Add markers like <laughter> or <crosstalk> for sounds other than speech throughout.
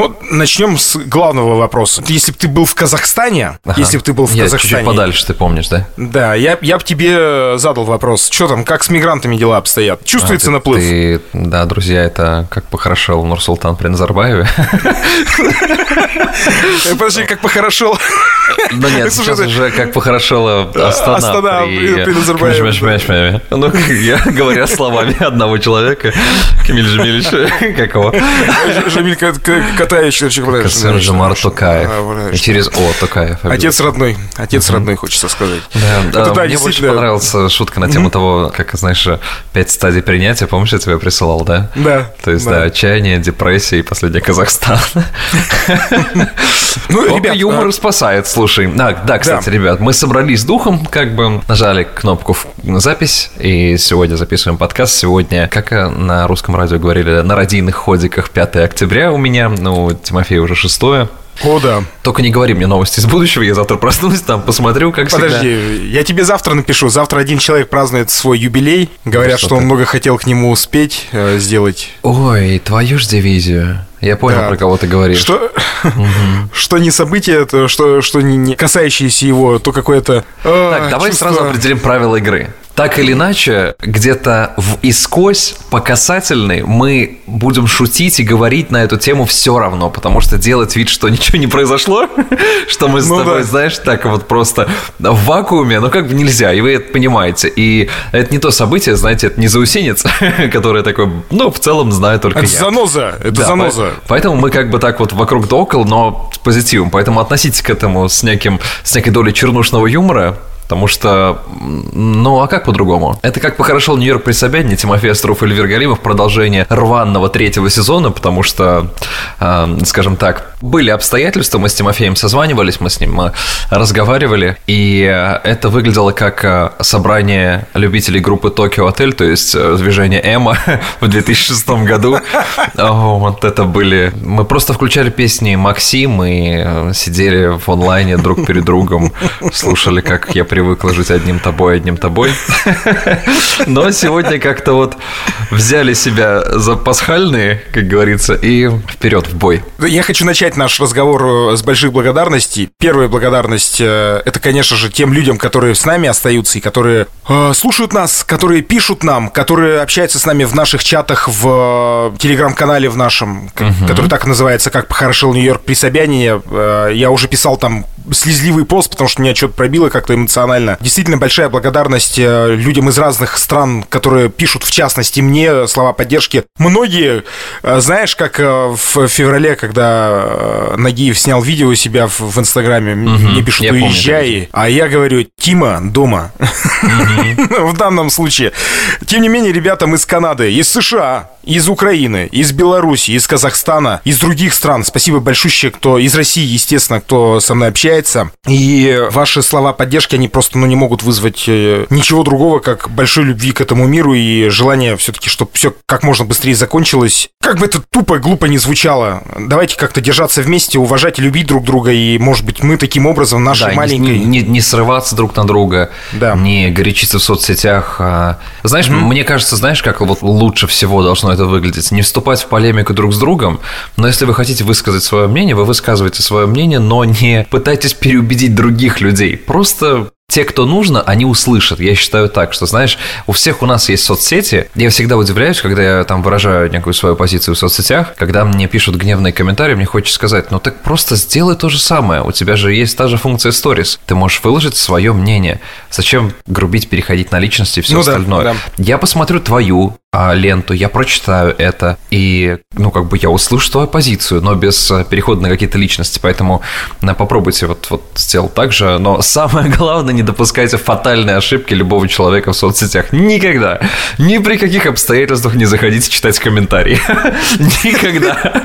Ну, начнем с главного вопроса. Если бы ты был в Казахстане, ага. если бы ты был в я Казахстане... чуть-чуть подальше, ты помнишь, да? Да, я, я бы тебе задал вопрос. Что там, как с мигрантами дела обстоят? Чувствуется а, ты, наплыв? Ты, да, друзья, это как похорошел Нурсултан при Назарбаеве. Подожди, как похорошел? Ну нет, сейчас уже как похорошела Астана, Астана при, Назарбаеве. Ну, я говоря словами одного человека, Камиль Жамилевич, <laughs> как его? Жамиль Катаевич, Касым Жамар Токаев. И через О Токаев. Отец родной, отец родной, хочется сказать. Да, мне больше понравилась шутка на тему того, как, знаешь, пять стадий принятия, помнишь, я тебе присылал, да? Да. То есть, да, отчаяние, депрессия и последний Казахстан. Ну, ребят, юмор а спасает, слушай. А, да, кстати, ребят, мы собрались с духом, как бы нажали кнопку запись, и сегодня записываем подкаст. Сегодня, как на русском радио говорили, на радийных ходиках 5 октября у меня, ну, Тимофей уже 6 о, да. Только не говори мне новости из будущего, я завтра проснусь, там посмотрю, как Подожди, всегда. я тебе завтра напишу. Завтра один человек празднует свой юбилей. Говорят, что, что он много хотел к нему успеть э, сделать. Ой, твою ж дивизию. Я понял, да. про кого ты говоришь. Что, угу. что не событие, то, что, что не, не касающееся его, то какое-то э, Так, давай чувство... сразу определим правила игры так или иначе, где-то в искось по касательной мы будем шутить и говорить на эту тему все равно, потому что делать вид, что ничего не произошло, <laughs> что мы с ну тобой, да. знаешь, так вот просто в вакууме, ну как бы нельзя, и вы это понимаете. И это не то событие, знаете, это не заусенец, <laughs> которое такое, ну, в целом знаю только это я. заноза, это да, заноза. Поэтому мы как бы так вот вокруг да около, но с позитивом. Поэтому относитесь к этому с, неким, с некой долей чернушного юмора, Потому что, ну а как по-другому? Это как похорошел Нью-Йорк при Собянине, Тимофей Остров и Эльвир Галимов, продолжение рваного третьего сезона, потому что, э, скажем так, были обстоятельства, мы с Тимофеем созванивались, мы с ним разговаривали, и это выглядело как э, собрание любителей группы Токио Отель, то есть э, движение Эма <laughs> в 2006 году. Вот это были... Мы просто включали песни Максим и э, сидели в онлайне друг перед другом, слушали, как я при привыкла жить одним тобой, одним тобой. <laughs> Но сегодня как-то вот взяли себя за пасхальные, как говорится, и вперед в бой. Я хочу начать наш разговор э, с больших благодарностей. Первая благодарность э, – это, конечно же, тем людям, которые с нами остаются и которые э, слушают нас, которые пишут нам, которые общаются с нами в наших чатах, в э, телеграм-канале в нашем, угу. который так называется, как «Похорошел Нью-Йорк при Собянине». Э, я уже писал там слезливый пост, потому что меня что-то пробило как-то эмоционально. Действительно большая благодарность э, людям из разных стран, которые пишут, в частности, мне слова поддержки. Многие, э, знаешь, как э, в феврале, когда Нагиев снял видео у себя в, Инстаграме, угу, мне пишут, уезжай, помню, а я говорю, Тима дома. <laughs> В данном случае. Тем не менее, ребята, мы из Канады, из США, из Украины, из Беларуси, из Казахстана, из других стран. Спасибо большое, кто из России, естественно, кто со мной общается. И ваши слова поддержки, они просто ну, не могут вызвать э, ничего другого, как большой любви к этому миру и желание все-таки, чтобы все как можно быстрее закончилось. Как бы это тупо, глупо не звучало. Давайте как-то держаться вместе, уважать и любить друг друга. И, может быть, мы таким образом нашей да, маленькой... Не, не, не срываться друг на друга, да. не горячиться в соцсетях. А... Знаешь, mm-hmm. мне кажется, знаешь, как вот лучше всего должно это выглядеть. Не вступать в полемику друг с другом, но если вы хотите высказать свое мнение, вы высказываете свое мнение, но не пытайтесь переубедить других людей. Просто те, кто нужно, они услышат. Я считаю так, что, знаешь, у всех у нас есть соцсети. Я всегда удивляюсь, когда я там выражаю некую свою позицию в соцсетях, когда мне пишут гневные комментарии, мне хочется сказать, ну так просто сделай то же самое. У тебя же есть та же функция stories. Ты можешь выложить свое мнение. Зачем грубить, переходить на личности и все ну, остальное? Да, да. Я посмотрю твою а, ленту, я прочитаю это, и, ну, как бы я услышу твою позицию, но без э, перехода на какие-то личности, поэтому на, попробуйте вот, вот сделать так же, но <laughs> самое главное, не допускайте фатальной ошибки любого человека в соцсетях. Никогда, ни при каких обстоятельствах не заходите читать комментарии. <laughs> Никогда.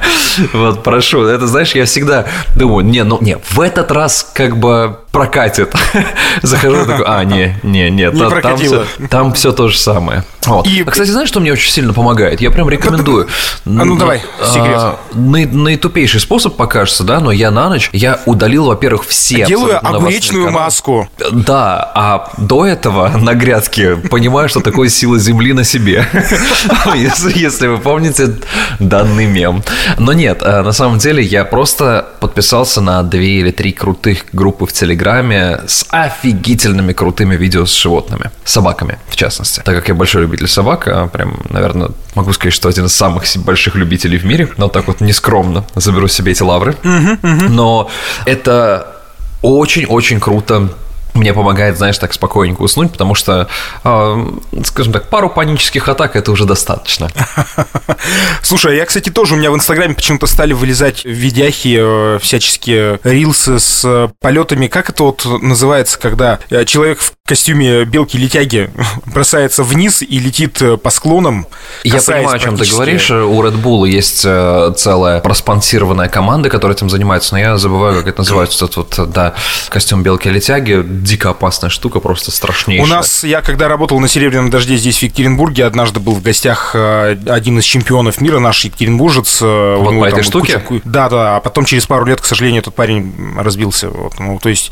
Вот, прошу, это, знаешь, я всегда думаю, не, ну, не, в этот раз, как бы, прокатит. <laughs> Захожу такой, а, не, не, нет, не там, там, все, там все то же самое. Вот. И... А, кстати, знаешь, что мне очень сильно помогает? Я прям рекомендую. А ну давай, секрет. А, наитупейший способ покажется, да, но я на ночь, я удалил, во-первых, все Делаю огуречную маску. Да, а до этого на грядке понимаю, что такое сила земли на себе. <laughs> Если вы помните данный мем. Но нет, а, на самом деле я просто подписался на две или три крутых группы в Телеграме с офигительными крутыми видео с животными. Собаками, в частности. Так как я большой любитель собак, а прям, наверное, могу сказать, что один из самых больших любителей в мире, но так вот нескромно заберу себе эти лавры. Но это очень-очень круто мне помогает, знаешь, так спокойненько уснуть, потому что, э, скажем так, пару панических атак это уже достаточно. <laughs> Слушай, а я, кстати, тоже у меня в Инстаграме почему-то стали вылезать видяхи, э, всяческие рилсы с э, полетами. Как это вот называется, когда э, человек в костюме белки-летяги бросается вниз и летит по склонам? Я понимаю, о чем ты говоришь. У Red Bull есть целая проспонсированная команда, которая этим занимается, но я забываю, как это называется. Этот вот, да, костюм белки-летяги дико опасная штука, просто страшнейшая. У нас, я когда работал на «Серебряном дожде» здесь, в Екатеринбурге, однажды был в гостях э, один из чемпионов мира, наш екатеринбуржец. Э, вот по этой штуке? Куча... Да, да, а потом через пару лет, к сожалению, этот парень разбился. Вот, ну, то есть,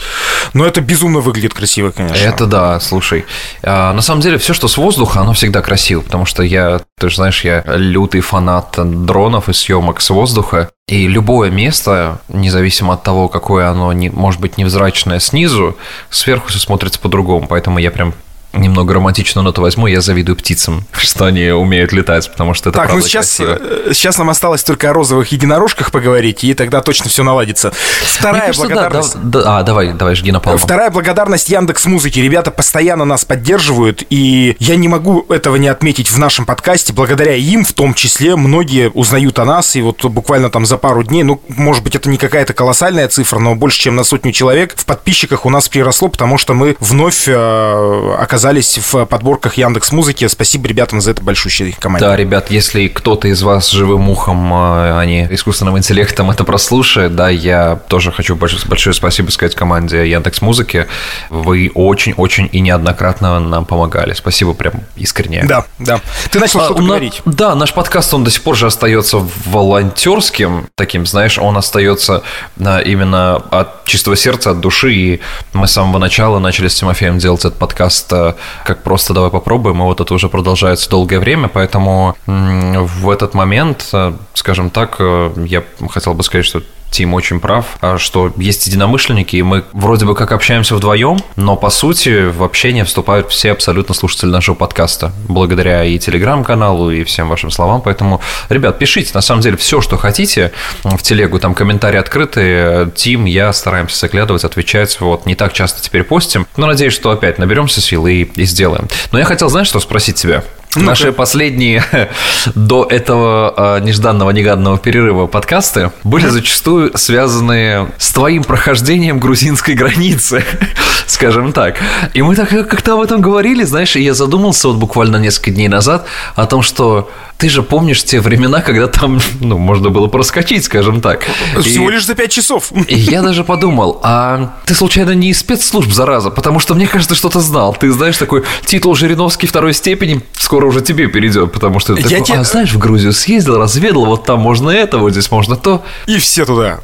но это безумно выглядит красиво, конечно. Это да, слушай. А, на самом деле, все, что с воздуха, оно всегда красиво, потому что я, ты же знаешь, я лютый фанат дронов и съемок с воздуха. И любое место, независимо от того, какое оно, не, может быть, невзрачное снизу, сверху все смотрится по-другому. Поэтому я прям немного романтичную ноту возьму, я завидую птицам, <laughs> что они умеют летать, потому что это Так, ну сейчас, красиво. Э, сейчас нам осталось только о розовых единорожках поговорить, и тогда точно все наладится. Вторая кажется, благодарность... Да, да, а, давай, давай, жги на палму. Вторая благодарность Яндекс Музыки. Ребята постоянно нас поддерживают, и я не могу этого не отметить в нашем подкасте. Благодаря им, в том числе, многие узнают о нас, и вот буквально там за пару дней, ну, может быть, это не какая-то колоссальная цифра, но больше, чем на сотню человек в подписчиках у нас приросло, потому что мы вновь э, оказались оказались в подборках Яндекс Музыки. Спасибо ребятам за это большущей команде. Да, ребят, если кто-то из вас живым ухом, а не искусственным интеллектом это прослушает, да, я тоже хочу большое, большое спасибо сказать команде Яндекс Музыки. Вы очень-очень и неоднократно нам помогали. Спасибо прям искренне. Да, да. Ты начал а, что-то на, говорить. Да, наш подкаст, он до сих пор же остается волонтерским таким, знаешь, он остается именно от чистого сердца, от души, и мы с самого начала начали с Тимофеем делать этот подкаст а, как просто давай попробуем, и вот это уже продолжается долгое время, поэтому в этот момент, э, скажем так, э, я хотел бы сказать, что Тим очень прав, а, что есть единомышленники, и мы вроде бы как общаемся вдвоем, но по сути в общение вступают все абсолютно слушатели нашего подкаста, благодаря и телеграм-каналу, и всем вашим словам. Поэтому, ребят, пишите, на самом деле, все, что хотите в телегу, там комментарии открытые. Тим, я стараемся заглядывать, отвечать. Вот, не так часто теперь постим, но надеюсь, что опять наберемся сил и, и сделаем. Но я хотел, знаешь, что спросить тебя? Ну Наши последние <laughs> до этого э, нежданного негаданного перерыва подкасты были зачастую связаны с твоим прохождением грузинской границы, <laughs> скажем так. И мы так как-то об этом говорили, знаешь, и я задумался вот буквально несколько дней назад о том, что ты же помнишь те времена, когда там, <laughs> ну, можно было проскочить, скажем так. Всего и, лишь за пять часов. И я даже подумал, а ты случайно не из спецслужб, зараза? Потому что мне кажется, что-то знал. Ты знаешь, такой титул Жириновский второй степени скоро уже тебе перейдет, потому что ты я такой, те... а знаешь, в Грузию съездил, разведал, вот там можно это, вот здесь можно то. И все туда.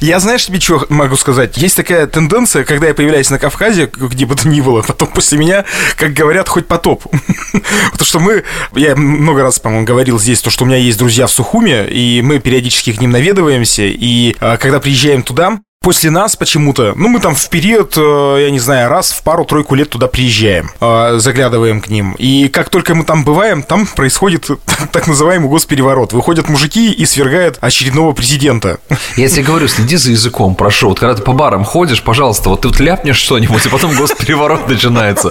Я, знаешь, тебе что могу сказать? Есть такая тенденция, когда я появляюсь на Кавказе, где бы то ни было, потом после меня, как говорят, хоть потоп. <laughs> Потому что мы, я много раз, по-моему, говорил здесь, то, что у меня есть друзья в Сухуме, и мы периодически к ним наведываемся, и а, когда приезжаем туда, после нас почему-то, ну, мы там в период, э, я не знаю, раз в пару-тройку лет туда приезжаем, э, заглядываем к ним. И как только мы там бываем, там происходит <laughs> так называемый госпереворот. Выходят мужики и свергают очередного президента. <laughs> Я тебе говорю, следи за языком, прошу. Вот когда ты по барам ходишь, пожалуйста, вот ты вот ляпнешь что-нибудь, и потом госпереворот <laughs> начинается.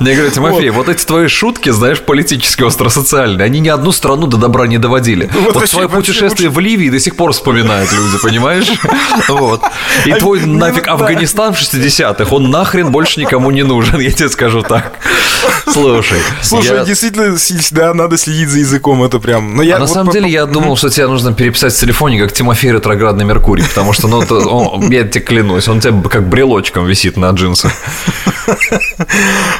Я говорю, Тимофей, вот. вот эти твои шутки, знаешь, политические, остросоциальные, они ни одну страну до добра не доводили. Вот, вот твое путешествие в Ливии до сих пор вспоминают люди, понимаешь? Вот. И твой нафиг Афганистан в 60-х, он нахрен больше никому не нужен, я тебе скажу так. Слушай. Слушай, я... действительно, да, надо следить за языком, это прям... Но я а вот на самом по... деле я думал, что тебе нужно переписать в телефоне, как Тимофей ретроградный Меркурий, потому что, ну, он, я тебе клянусь, он тебе как брелочком висит на джинсах.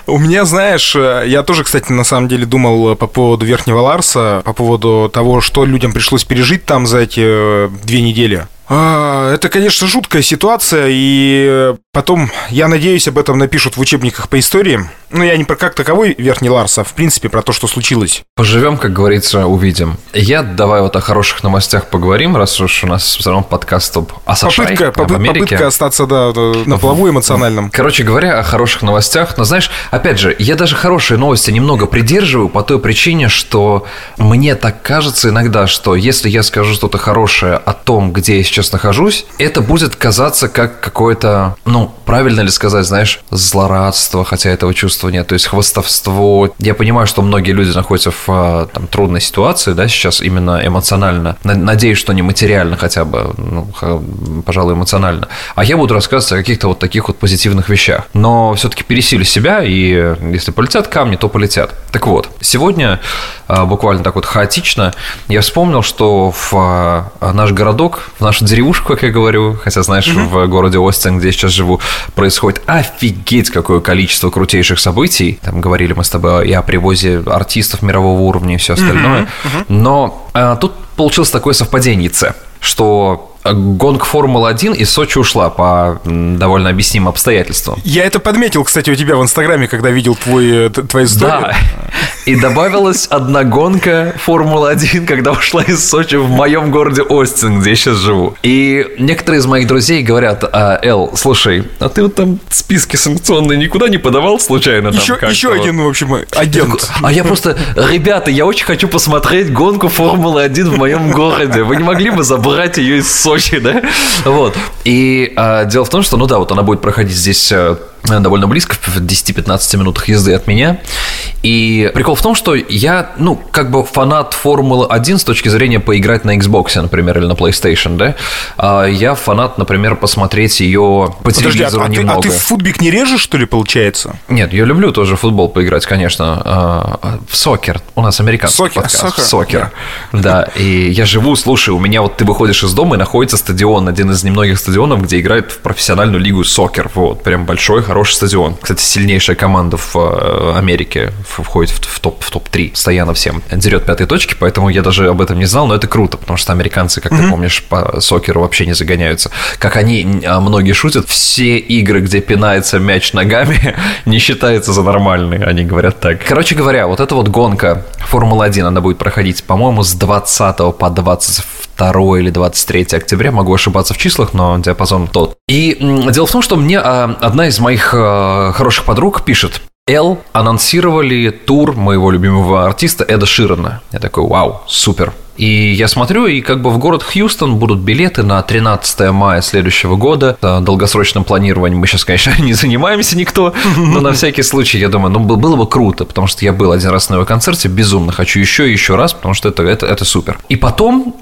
У меня, знаешь, я тоже, кстати, на самом деле думал по поводу Верхнего Ларса, по поводу того, что людям пришлось пережить там за эти э, две недели. А, это, конечно, жуткая ситуация, и потом, я надеюсь, об этом напишут в учебниках по истории. Ну, я не про как таковой Верхний Ларс, а в принципе про то, что случилось. Поживем, как говорится, увидим. Я давай вот о хороших новостях поговорим, раз уж у нас все равно подкаст об Асашай, попытка, попы- Америке. попытка остаться да, на плаву эмоциональном. Короче говоря, о хороших новостях. Но знаешь, опять же, я даже хорошие новости немного придерживаю по той причине, что мне так кажется иногда, что если я скажу что-то хорошее о том, где я сейчас нахожусь, это будет казаться как какое-то, ну, правильно ли сказать, знаешь, злорадство, хотя этого чувства нет, то есть хвостовство. Я понимаю, что многие люди находятся в а, там, трудной ситуации, да, сейчас именно эмоционально. Надеюсь, что не материально хотя бы, ну, пожалуй, эмоционально. А я буду рассказывать о каких-то вот таких вот позитивных вещах. Но все-таки пересилю себя, и если полетят камни, то полетят. Так вот, сегодня а, буквально так вот хаотично я вспомнил, что в а, наш городок, в нашу деревушку, как я говорю, хотя, знаешь, mm-hmm. в городе Остин, где я сейчас живу, происходит офигеть какое количество крутейших событий событий. Там говорили мы с тобой и о привозе артистов мирового уровня и все остальное. Mm-hmm. Mm-hmm. Но а, тут получилось такое совпадение, что гонг Формулы-1 из Сочи ушла по довольно объяснимым обстоятельствам. Я это подметил, кстати, у тебя в Инстаграме, когда видел твой, э, твою историю. Да, и добавилась одна гонка Формулы-1, когда ушла из Сочи в моем городе Остин, где я сейчас живу. И некоторые из моих друзей говорят, а, Эл, слушай, а ты вот там списки санкционные никуда не подавал случайно? Еще, еще один, в общем, агент. А я просто, ребята, я очень хочу посмотреть гонку Формулы-1 в моем городе. Вы не могли бы забрать ее из Сочи? Сочи, да? Вот. И а, дело в том, что, ну да, вот она будет проходить здесь э, довольно близко, в 10-15 минутах езды от меня. И прикол в том, что я, ну, как бы фанат Формулы 1 с точки зрения поиграть на Xbox, например, или на PlayStation, да. А я фанат, например, посмотреть ее по Подожди, телевизору а, немного. А ты, а ты в футбик не режешь, что ли, получается? Нет, я люблю тоже футбол поиграть, конечно. А, в сокер. У нас американский сокер, подкаст. Сокер. сокер. Да, и я живу, слушай, у меня вот ты выходишь из дома и находится стадион, один из немногих стадионов, где играют в профессиональную лигу сокер. Вот, прям большой, хороший стадион. Кстати, сильнейшая команда в э, Америке входит в топ в топ-3 постоянно всем. Дерет пятые точки, поэтому я даже об этом не знал, но это круто, потому что американцы, как mm-hmm. ты помнишь, по сокеру вообще не загоняются. Как они, а, многие шутят, все игры, где пинается мяч ногами, <laughs> не считается за нормальные, они говорят так. Короче говоря, вот эта вот гонка Формула-1, она будет проходить, по-моему, с 20 по 22 2 или 23 октября, могу ошибаться в числах, но диапазон тот. И дело в том, что мне а, одна из моих а, хороших подруг пишет, Эл анонсировали тур моего любимого артиста Эда Ширана. Я такой, вау, супер. И я смотрю, и как бы в город Хьюстон будут билеты на 13 мая следующего года. Долгосрочным планированием мы сейчас, конечно, <laughs> не занимаемся никто, но на всякий случай, я думаю, ну, было бы круто, потому что я был один раз на его концерте, безумно хочу еще и еще раз, потому что это, это, это супер. И потом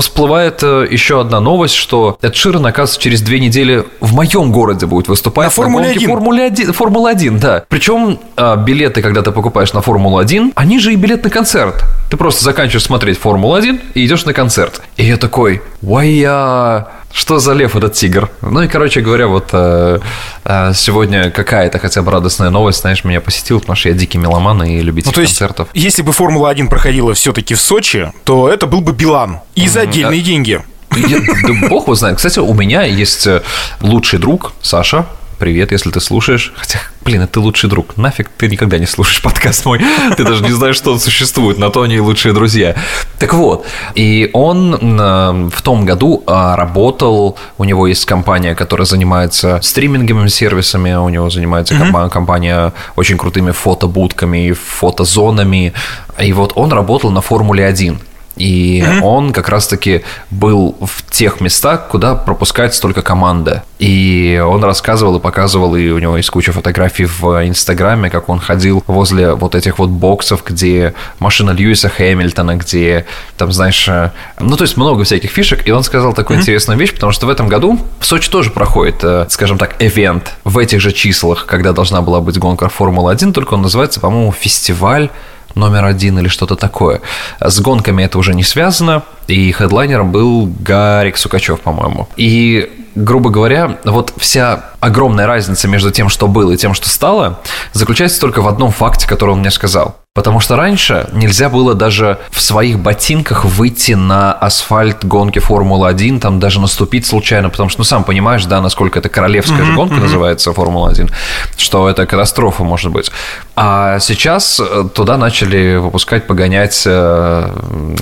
всплывает э, еще одна новость, что Эд Ширен, оказывается, через две недели в моем городе будет выступать на Формуле 1. Формуле 1. Формула 1, да. Причем а, билеты, когда ты покупаешь на Формулу 1, они же и билет на концерт. Ты просто заканчиваешь смотреть Формулу 1 и идешь на концерт. И я такой, вая что за лев этот тигр? Ну и, короче говоря, вот э, э, сегодня какая-то хотя бы радостная новость, знаешь, меня посетила, потому что я дикий меломан и любитель ну, то есть, концертов. Если бы Формула-1 проходила все-таки в Сочи, то это был бы Билан. И за отдельные деньги. Да бог его знает. Кстати, у меня есть э, лучший друг, Саша, привет, если ты слушаешь. Хотя, блин, это лучший друг. Нафиг ты никогда не слушаешь подкаст мой. Ты даже не знаешь, что он существует. На то они и лучшие друзья. Так вот, и он э, в том году э, работал, у него есть компания, которая занимается стриминговыми сервисами, у него занимается mm-hmm. компания очень крутыми фотобудками, фотозонами. И вот он работал на Формуле 1. И mm-hmm. он как раз-таки был в тех местах, куда пропускается только команда. И он рассказывал и показывал, и у него есть куча фотографий в Инстаграме, как он ходил возле вот этих вот боксов, где машина Льюиса Хэмилтона, где там, знаешь, э, ну, то есть много всяких фишек. И он сказал такую mm-hmm. интересную вещь, потому что в этом году в Сочи тоже проходит, э, скажем так, эвент в этих же числах, когда должна была быть гонка Формулы-1, только он называется, по-моему, фестиваль номер один или что-то такое. С гонками это уже не связано, и хедлайнером был Гарик Сукачев, по-моему. И грубо говоря, вот вся огромная разница между тем, что было, и тем, что стало, заключается только в одном факте, который он мне сказал. Потому что раньше нельзя было даже в своих ботинках выйти на асфальт гонки Формулы-1, там даже наступить случайно, потому что, ну, сам понимаешь, да, насколько это королевская mm-hmm, же гонка mm-hmm. называется Формула-1, что это катастрофа может быть. А сейчас э, туда начали выпускать, погонять... Э,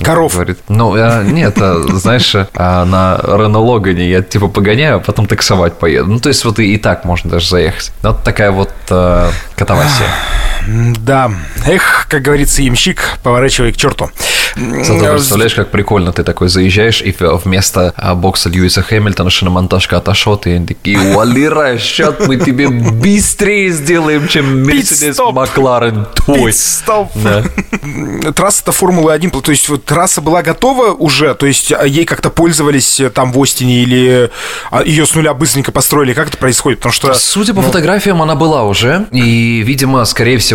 Коров. Говорит, ну, э, нет, знаешь, на Рено Логане я типа погоняю, а потом таксовать поеду. Ну, то есть вот и, и так можно даже заехать. Вот такая вот катавасия. Да. Эх, как говорится, ямщик, поворачивай к черту. Зато представляешь, как прикольно ты такой заезжаешь, и вместо а, бокса Льюиса Хэмилтона шиномонтажка отошел, и они такие, Валера, сейчас мы тебе быстрее сделаем, чем Мерседес Макларен твой. Стоп. Да. <laughs> Трасса-то Формулы-1, то есть вот трасса была готова уже, то есть а, ей как-то пользовались э, там в Остине или а, ее с нуля быстренько построили, как это происходит? Потому что... Судя по ну... фотографиям, она была уже, и, видимо, скорее всего,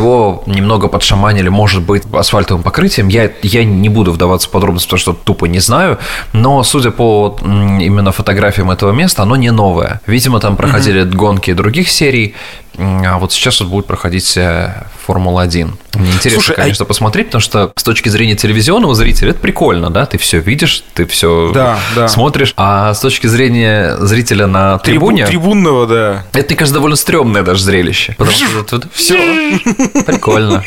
немного подшаманили, может быть, асфальтовым покрытием. Я, я не буду вдаваться в подробности, потому что тупо не знаю, но, судя по именно фотографиям этого места, оно не новое. Видимо, там проходили mm-hmm. гонки других серий, вот сейчас вот будет проходить э, Формула-1. Мне интересно, Слушай, а конечно, а... посмотреть, потому что с точки зрения телевизионного зрителя это прикольно, да? Ты все видишь, ты все да, да. смотришь. А с точки зрения зрителя на трибуне... Трибунного, да. Это, мне кажется, довольно стрёмное даже зрелище. Потому что тут все прикольно.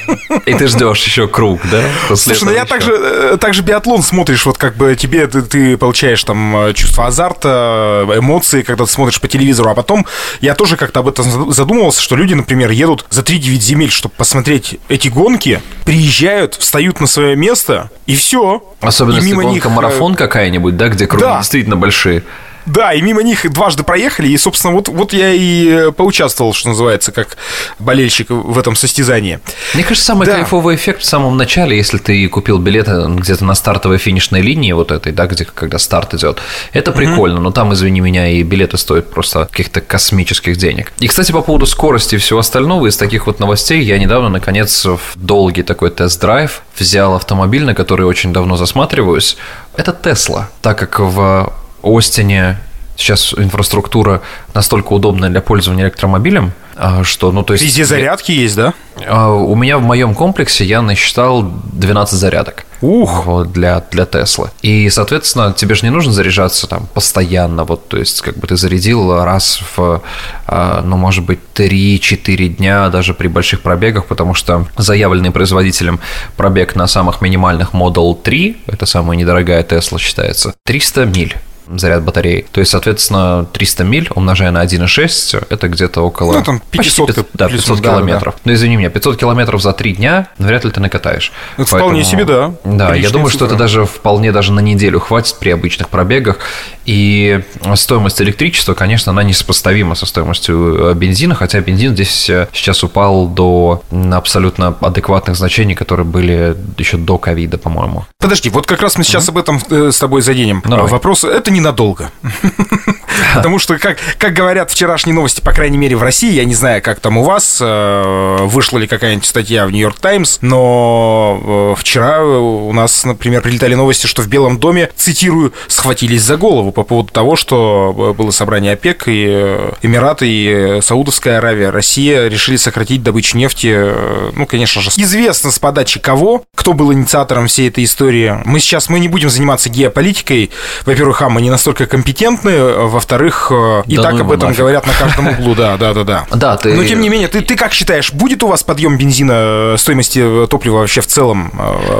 И ты ждешь еще круг, да? Слушай, ну я также, э, также биатлон смотришь, вот как бы тебе ты, ты получаешь там э, чувство азарта, эмоции, когда ты смотришь по телевизору, а потом я тоже как-то об этом задумывался, что люди, например, едут за 3-9 земель, чтобы посмотреть эти гонки, приезжают, встают на свое место, и все. Особенно и мимо если гонка них... Э, марафон какая-нибудь, да, где круги да. действительно большие. Да, и мимо них дважды проехали, и, собственно, вот, вот я и э, поучаствовал, что называется, как болельщик в этом состязании. Мне кажется, самый да. кайфовый эффект в самом начале, если ты купил билеты где-то на стартовой финишной линии вот этой, да, где когда старт идет, это прикольно, угу. но там, извини меня, и билеты стоят просто каких-то космических денег. И, кстати, по поводу скорости и всего остального, из таких вот новостей я недавно, наконец, в долгий такой тест-драйв взял автомобиль, на который очень давно засматриваюсь. Это Тесла, так как в Остине сейчас инфраструктура настолько удобная для пользования электромобилем, а, что, ну, то есть... Везде зарядки есть, да? А, у меня в моем комплексе я насчитал 12 зарядок. Ух! Вот, для, для Теслы. И, соответственно, тебе же не нужно заряжаться там постоянно. Вот, то есть, как бы ты зарядил раз в, а, ну, может быть, 3-4 дня даже при больших пробегах, потому что заявленный производителем пробег на самых минимальных Model 3, это самая недорогая Тесла считается, 300 миль заряд батареи. То есть, соответственно, 300 миль умножая на 1,6, это где-то около... Ну, там 500, почти 500, да, 500 да, километров. Да. Ну, извини меня, 500 километров за 3 дня вряд ли ты накатаешь. Это Поэтому, вполне себе, да. Да, я думаю, цифра. что это даже вполне даже на неделю хватит при обычных пробегах. И стоимость электричества, конечно, она несопоставима со стоимостью э, бензина, хотя бензин здесь э, сейчас упал до абсолютно адекватных значений, которые были еще до ковида, по-моему. Подожди, вот как раз мы сейчас mm-hmm. об этом э, с тобой заденем. Давай. Вопрос, это не ненадолго. <laughs> Потому что, как, как говорят вчерашние новости, по крайней мере, в России, я не знаю, как там у вас, э, вышла ли какая-нибудь статья в Нью-Йорк Таймс, но э, вчера у нас, например, прилетали новости, что в Белом доме, цитирую, схватились за голову по поводу того, что э, было собрание ОПЕК, и Эмираты, и Саудовская Аравия, Россия решили сократить добычу нефти. Ну, конечно же, известно с подачи кого, кто был инициатором всей этой истории. Мы сейчас мы не будем заниматься геополитикой. Во-первых, а мы не не настолько компетентны, во-вторых, и да так ну об этом нафиг. говорят на каждом <laughs> углу, да, да, да, да. Да, ты... Но тем не менее, ты, ты как считаешь, будет у вас подъем бензина, стоимости топлива вообще в целом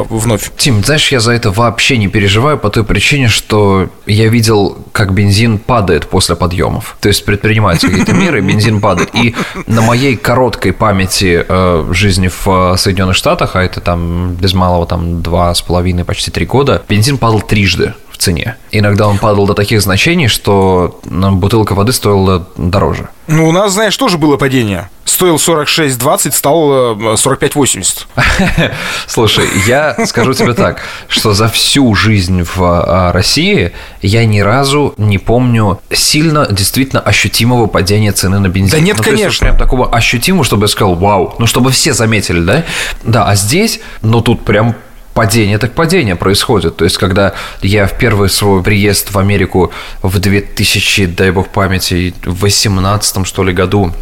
вновь? Тим, знаешь, я за это вообще не переживаю по той причине, что я видел, как бензин падает после подъемов. То есть предпринимаются <laughs> какие-то меры, бензин падает. И на моей короткой памяти э, жизни в Соединенных Штатах, а это там без малого там два с половиной, почти три года, бензин падал трижды в цене. Иногда он падал до таких значений, что бутылка воды стоила дороже. Ну, у нас, знаешь, тоже было падение. Стоил 46,20, стал 45,80. Э, <laughs> Слушай, я скажу тебе так, что за всю жизнь в а, России я ни разу не помню сильно, действительно ощутимого падения цены на бензин. Да нет, ну, конечно. Есть, прям такого ощутимого, чтобы я сказал, вау, ну, чтобы все заметили, да? Да, а здесь, ну, тут прям падение так падение происходит. То есть, когда я в первый свой приезд в Америку в 2000, дай бог памяти, в 18 что ли году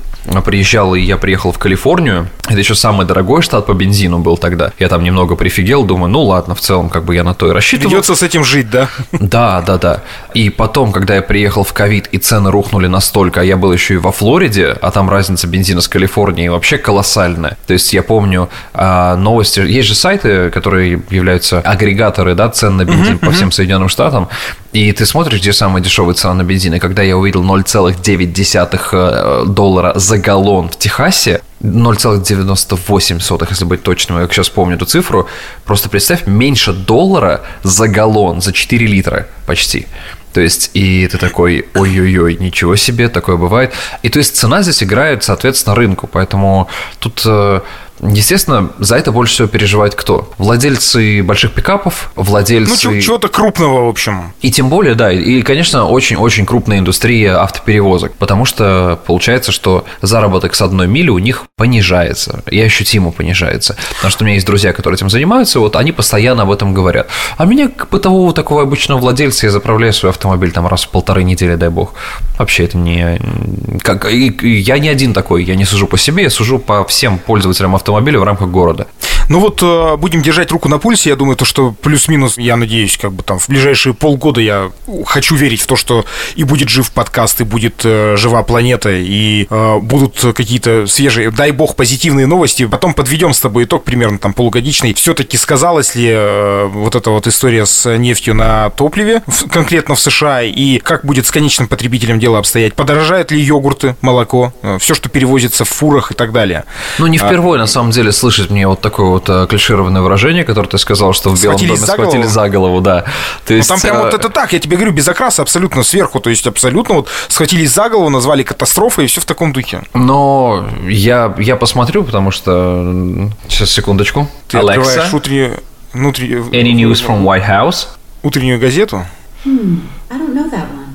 приезжал, и я приехал в Калифорнию. Это еще самый дорогой штат по бензину был тогда. Я там немного прифигел, думаю, ну ладно, в целом, как бы я на то и рассчитывал. Придется с этим жить, да? Да, да, да. И потом, когда я приехал в ковид, и цены рухнули настолько, а я был еще и во Флориде, а там разница бензина с Калифорнией вообще колоссальная. То есть я помню а, новости, есть же сайты, которые являются агрегаторы, да, цен на бензин uh-huh, по всем Соединенным Штатам, и ты смотришь, где самая дешевая цена на бензин, и когда я увидел 0,9 э, доллара за галлон в Техасе, 0,98, если быть точным, я сейчас помню эту цифру, просто представь, меньше доллара за галлон, за 4 литра почти. То есть, и ты такой, ой-ой-ой, ничего себе, такое бывает. И то есть цена здесь играет, соответственно, рынку, поэтому тут э, Естественно, за это больше всего переживает кто? Владельцы больших пикапов, владельцы... Ну, чего-то крупного, в общем. И тем более, да, и, конечно, очень-очень крупная индустрия автоперевозок, потому что получается, что заработок с одной мили у них понижается, и ощутимо понижается. Потому что у меня есть друзья, которые этим занимаются, вот они постоянно об этом говорят. А меня, как бытового такого обычного владельца, я заправляю свой автомобиль там раз в полторы недели, дай бог. Вообще это не... Как... Я не один такой, я не сужу по себе, я сужу по всем пользователям автомобиля автомобиля в рамках города. Ну вот э, будем держать руку на пульсе. Я думаю, то, что плюс-минус, я надеюсь, как бы там в ближайшие полгода я хочу верить в то, что и будет жив подкаст, и будет э, жива планета, и э, будут какие-то свежие, дай бог, позитивные новости. Потом подведем с тобой итог примерно там полугодичный. Все-таки сказалась ли вот эта вот история с нефтью на топливе, конкретно в США, и как будет с конечным потребителем дело обстоять? Подорожают ли йогурты, молоко, все, что перевозится в фурах и так далее? Ну, не впервые, а, на самом деле, слышать мне вот такое вот э, клишированное выражение, которое ты сказал, что в Белом доме за схватили за голову, да. То есть, ну, там прям а... вот это так, я тебе говорю, без окраса абсолютно сверху, то есть абсолютно вот схватились за голову, назвали катастрофой и все в таком духе. Но я, я посмотрю, потому что... Сейчас, секундочку. Ты Alexa, открываешь утреннюю... Внутри... Any news from White House? Утреннюю газету? Hmm, I don't know that one.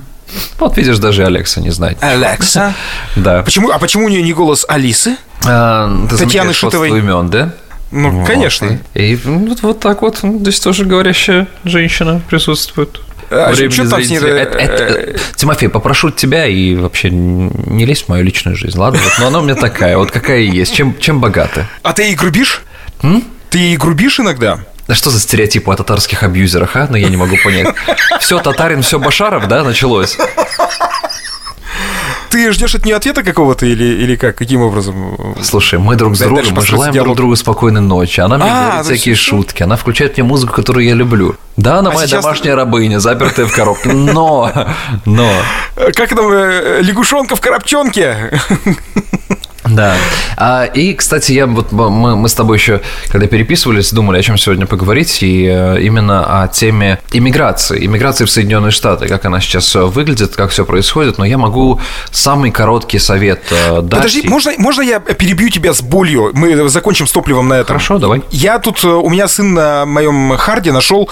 Вот видишь, даже Алекса не знает. Алекса? <laughs> Да. Почему, а почему у нее не голос Алисы? А, ты Татьяны Шитовой. имен, да? Ну, вот. конечно. И, и вот, вот так вот здесь тоже говорящая женщина присутствует. А, что там с ней... Это, это, Тимофей, попрошу тебя и вообще не лезь в мою личную жизнь, ладно? Вот, но она у меня такая, вот какая есть, чем, чем богата. А ты ей грубишь? М? Ты ей грубишь иногда? Да что за стереотипы о татарских абьюзерах, а? Ну, я не могу понять. Все татарин, все Башаров, да, началось? Ты ждешь от нее ответа какого-то или, или как? Каким образом? Слушай, мы друг с другом, мы желаем диалог. друг другу спокойной ночи. Она мне а, говорит всякие все. шутки, она включает мне музыку, которую я люблю. Да, она а моя домашняя ты... рабыня, запертая в коробке, но, но... Как там, э, лягушонка в коробчонке? Да. А, и, кстати, я вот мы, мы с тобой еще, когда переписывались, думали, о чем сегодня поговорить, и э, именно о теме иммиграции, иммиграции в Соединенные Штаты, как она сейчас выглядит, как все происходит. Но я могу самый короткий совет э, дать. Подожди, можно, можно я перебью тебя с болью? Мы закончим с топливом на этом. Хорошо, давай. Я тут, э, у меня сын на моем харде нашел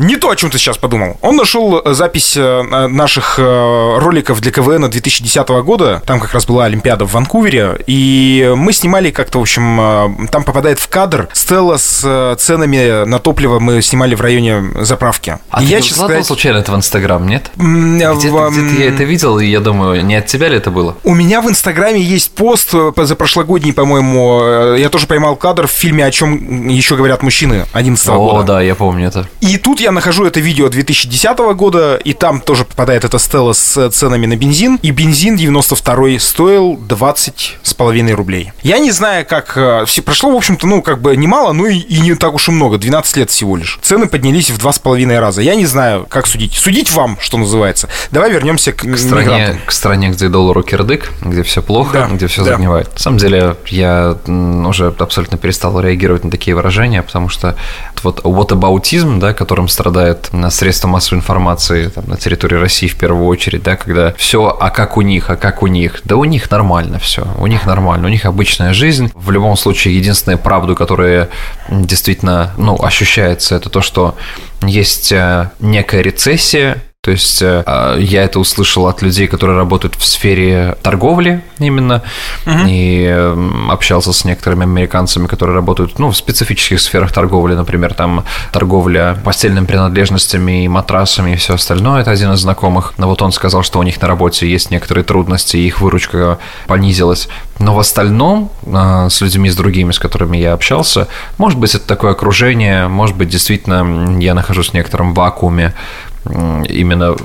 не то, о чем ты сейчас подумал. Он нашел э, запись э, наших э, роликов для КВН 2010 года. Там как раз была Олимпиада в Ванкувере. И мы снимали как-то, в общем, там попадает в кадр Стелла с ценами на топливо мы снимали в районе заправки. А и ты я, не сказать... случайно это в Инстаграм, нет? Где-то, в... где-то я это видел, и я думаю, не от тебя ли это было? У меня в Инстаграме есть пост за прошлогодний, по-моему. Я тоже поймал кадр в фильме «О чем еще говорят мужчины» 11 О, года. да, я помню это. И тут я я нахожу это видео 2010 года, и там тоже попадает эта стела с ценами на бензин, и бензин 92 стоил 20 с половиной рублей. Я не знаю, как... Э, все прошло, в общем-то, ну, как бы немало, ну и, и не так уж и много, 12 лет всего лишь. Цены поднялись в два с половиной раза. Я не знаю, как судить. Судить вам, что называется. Давай вернемся к, к стране, к стране, где доллар кирдык, где все плохо, да, где все да. загнивает. На самом деле, я уже абсолютно перестал реагировать на такие выражения, потому что вот whataboutism, да, которым страдает средства массовой информации там, на территории России в первую очередь, да, когда все, а как у них, а как у них, да у них нормально все, у них нормально, у них обычная жизнь. В любом случае, единственная правда, которая действительно, ну, ощущается, это то, что есть э, некая рецессия, то есть э, а, я это услышал от людей, которые работают в сфере торговли именно, угу. и общался с некоторыми американцами, которые работают ну, в специфических сферах торговли, например, там торговля постельными принадлежностями и матрасами и все остальное. Это один из знакомых. Но вот он сказал, что у них на работе есть некоторые трудности, и их выручка понизилась. Но в остальном, а, с людьми, с другими, с которыми я общался, может быть, это такое окружение, может быть, действительно, я нахожусь в некотором вакууме, именно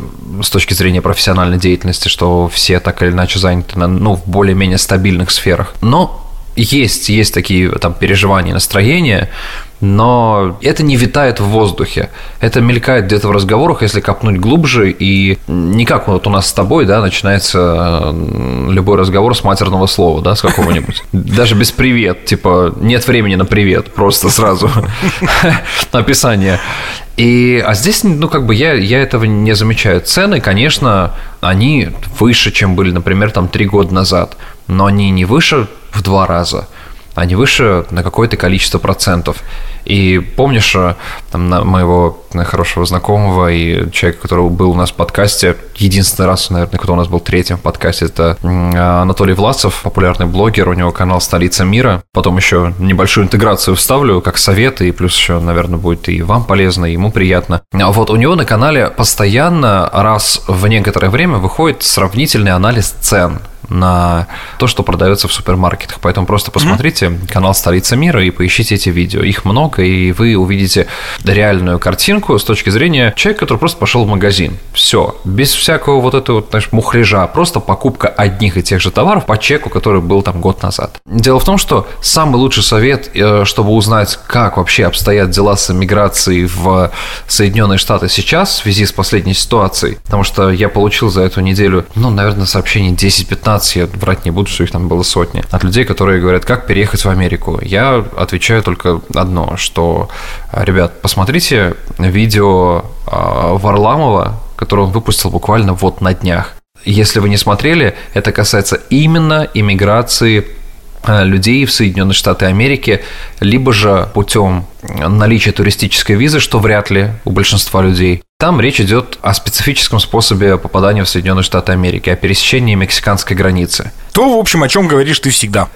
с точки зрения профессиональной деятельности, что все так или иначе заняты на, ну, в более-менее стабильных сферах. Но есть, есть такие там переживания, настроения, но это не витает в воздухе. Это мелькает где-то в разговорах, если копнуть глубже, и не как вот у нас с тобой, да, начинается любой разговор с матерного слова, да, с какого-нибудь. <laughs> Даже без привет, типа, нет времени на привет, просто сразу <laughs> <laughs> описание. И, а здесь, ну, как бы я, я этого не замечаю. Цены, конечно, они выше, чем были, например, там три года назад, но они не выше в два раза – они выше на какое-то количество процентов. И помнишь э, там, моего хорошего знакомого и человека, который был у нас в подкасте, единственный раз, наверное, кто у нас был третьим в подкасте, это Анатолий Власов, популярный блогер, у него канал «Столица мира». Потом еще небольшую интеграцию вставлю, как совет, и плюс еще, наверное, будет и вам полезно, и ему приятно. А вот у него на канале постоянно раз в некоторое время выходит сравнительный анализ цен на то, что продается в супермаркетах. Поэтому просто посмотрите mm-hmm. канал «Столица мира» и поищите эти видео. Их много, и вы увидите реальную картинку с точки зрения человека, который просто пошел в магазин. Все. Без всякого вот этого, знаешь, мухляжа. Просто покупка одних и тех же товаров по чеку, который был там год назад. Дело в том, что самый лучший совет, э, чтобы узнать, как вообще обстоят дела с эмиграцией в Соединенные Штаты сейчас в связи с последней ситуацией, потому что я получил за эту неделю, ну, наверное, сообщений 10-15 15, я врать не буду, что их там было сотни, от людей, которые говорят, как переехать в Америку. Я отвечаю только одно, что, ребят, посмотрите видео а, Варламова, которое он выпустил буквально вот на днях. Если вы не смотрели, это касается именно иммиграции а, людей в Соединенные Штаты Америки, либо же путем наличия туристической визы, что вряд ли у большинства людей, там речь идет о специфическом способе попадания в Соединенные Штаты Америки, о пересечении мексиканской границы. То, в общем, о чем говоришь ты всегда.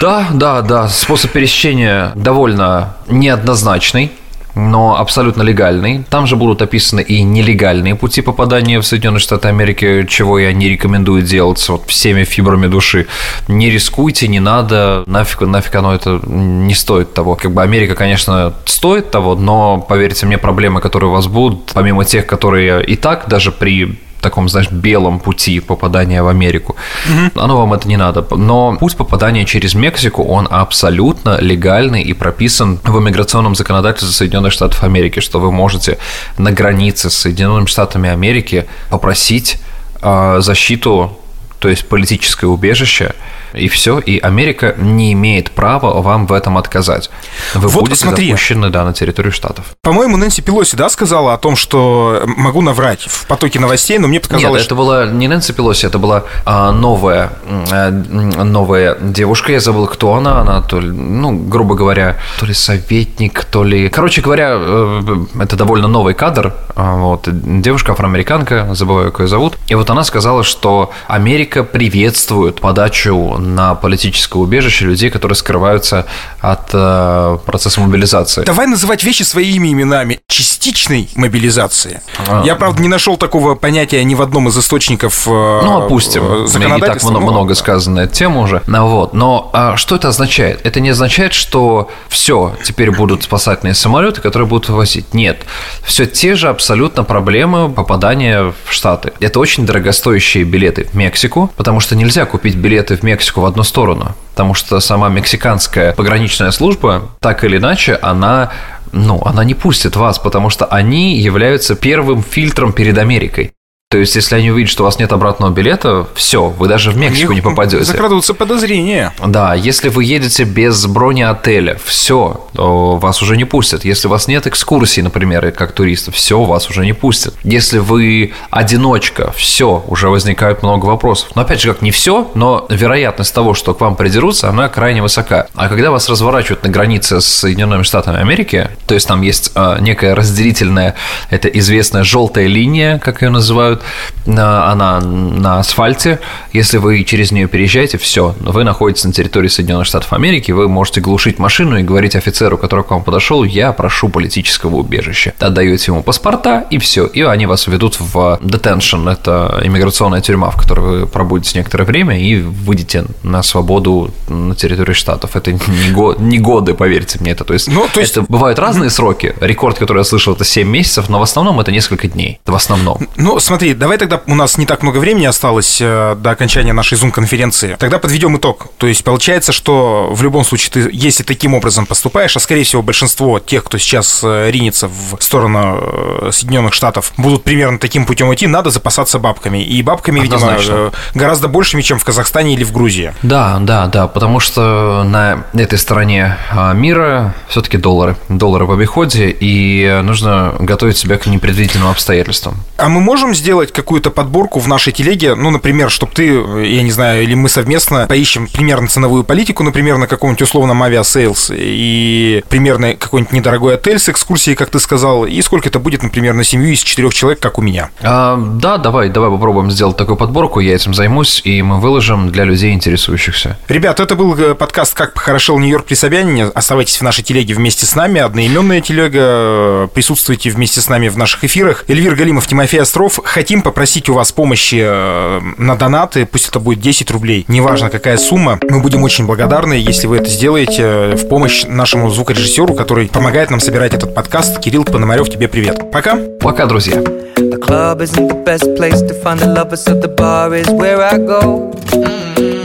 Да, да, да. Способ пересечения довольно неоднозначный но абсолютно легальный. Там же будут описаны и нелегальные пути попадания в Соединенные Штаты Америки, чего я не рекомендую делать вот всеми фибрами души. Не рискуйте, не надо, нафиг, нафиг оно это не стоит того. Как бы Америка, конечно, стоит того, но, поверьте мне, проблемы, которые у вас будут, помимо тех, которые и так даже при таком, знаешь, белом пути попадания в Америку. Угу. Оно вам это не надо. Но путь попадания через Мексику, он абсолютно легальный и прописан в иммиграционном законодательстве Соединенных Штатов Америки, что вы можете на границе с Соединенными Штатами Америки попросить э, защиту, то есть политическое убежище, и все, и Америка не имеет права вам в этом отказать. Вы вот будете смотри. допущены, да, на территорию Штатов. По-моему, Нэнси Пелоси, да, сказала о том, что могу наврать в потоке новостей, но мне показалось... Нет, это была не Нэнси Пелоси, это была а, новая, а, новая девушка, я забыл, кто она, она то ли, ну, грубо говоря, то ли советник, то ли... Короче говоря, э, это довольно новый кадр, а, вот, девушка афроамериканка, забываю, как ее зовут, и вот она сказала, что Америка приветствует подачу на политическое убежище людей, которые скрываются от э, процесса мобилизации. Давай называть вещи своими именами. Частично частичной мобилизации. А. Я, правда, не нашел такого понятия ни в одном из источников э, Ну, опустим. Не так много, ну, много сказано на эту тему уже. Ну, вот. Но а что это означает? Это не означает, что все, теперь будут спасательные самолеты, которые будут вывозить. Нет. Все те же абсолютно проблемы попадания в Штаты. Это очень дорогостоящие билеты в Мексику, потому что нельзя купить билеты в Мексику в одну сторону. Потому что сама мексиканская пограничная служба, так или иначе, она ну, она не пустит вас, потому что они являются первым фильтром перед Америкой. То есть, если они увидят, что у вас нет обратного билета, все, вы даже в Мексику не попадете. Закрадываются подозрения. Да, если вы едете без брони отеля, все, вас уже не пустят. Если у вас нет экскурсии, например, как туриста, все, вас уже не пустят. Если вы одиночка, все, уже возникает много вопросов. Но опять же, как не все, но вероятность того, что к вам придерутся, она крайне высока. А когда вас разворачивают на границе с Соединенными Штатами Америки, то есть там есть а, некая разделительная, это известная желтая линия, как ее называют, она на асфальте. Если вы через нее переезжаете, все, вы находитесь на территории Соединенных Штатов Америки, вы можете глушить машину и говорить офицеру, который к вам подошел, я прошу политического убежища. Отдаете ему паспорта, и все, и они вас ведут в detention, это иммиграционная тюрьма, в которой вы пробудете некоторое время и выйдете на свободу на территории Штатов. Это не, го, не годы, поверьте мне, это то есть, ну, то есть... это бывают разные сроки. Рекорд, который я слышал, это 7 месяцев, но в основном это несколько дней. В основном. Ну, смотри, давай тогда у нас не так много времени осталось э, до окончания нашей Zoom-конференции. Тогда подведем итог. То есть получается, что в любом случае ты, если таким образом поступаешь, а скорее всего большинство тех, кто сейчас э, ринется в сторону э, Соединенных Штатов, будут примерно таким путем идти, надо запасаться бабками. И бабками, Однозначно. видимо, гораздо большими, чем в Казахстане или в Грузии. Да, да, да, потому что на этой стороне а, мира все-таки доллары. Доллары в обиходе, и нужно готовить себя к непредвиденным обстоятельствам. А мы можем сделать какую-то подборку в нашей телеге, ну, например, чтобы ты, я не знаю, или мы совместно поищем примерно ценовую политику, например, на каком-нибудь условном Aviasales и примерно какой-нибудь недорогой отель с экскурсией, как ты сказал, и сколько это будет, например, на семью из четырех человек, как у меня. А, да, давай, давай попробуем сделать такую подборку, я этим займусь, и мы выложим для людей, интересующихся. Ребят, это был э, подкаст «Как похорошел Нью-Йорк при Собянине». Оставайтесь в нашей телеге вместе с нами, одноименная телега, присутствуйте вместе с нами в наших эфирах. Эльвир Галимов, Тимофей Остров. Хотим попросить у вас помощи э, на донаты, пусть это будет 10 рублей, неважно какая сумма, мы будем очень благодарны, если вы это сделаете э, в помощь нашему звукорежиссеру, который помогает нам собирать этот подкаст. Кирилл Пономарев, тебе привет. Пока. Пока, друзья. The club isn't the best place to find the lovers, so the bar is where I go.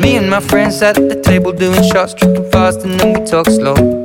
Me and my friends at the table doing shots, tripping fast, and then we talk slow.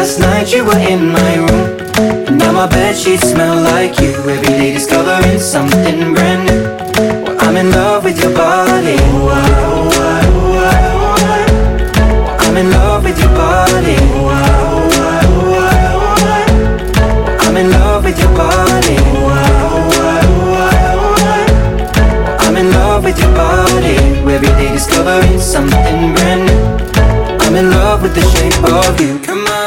Last night you were in my room Now my bed sheets smell like you. Every day discovering something brand new. Well, I'm in love with your body. I'm in love with your body. I'm in love with your body. I'm in love with your body. Every day discovering something brand new. I'm in love with the shape of you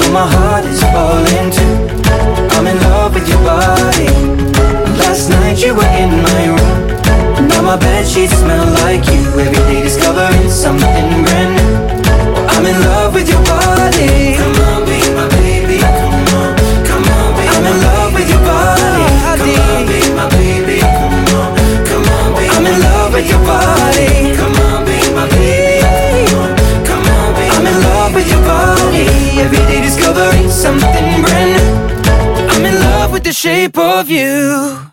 Although my heart is falling too. I'm in love with your body. Last night you were in my room. Now my bed sheets smell like you. Every day discovering something brand new. I'm in love with your body. Come on, be my baby. Come on, come on, be I'm in love with your body. Come on, be my baby. Come on, come on, be I'm in love with your body discovering something brand new. I'm in love with the shape of you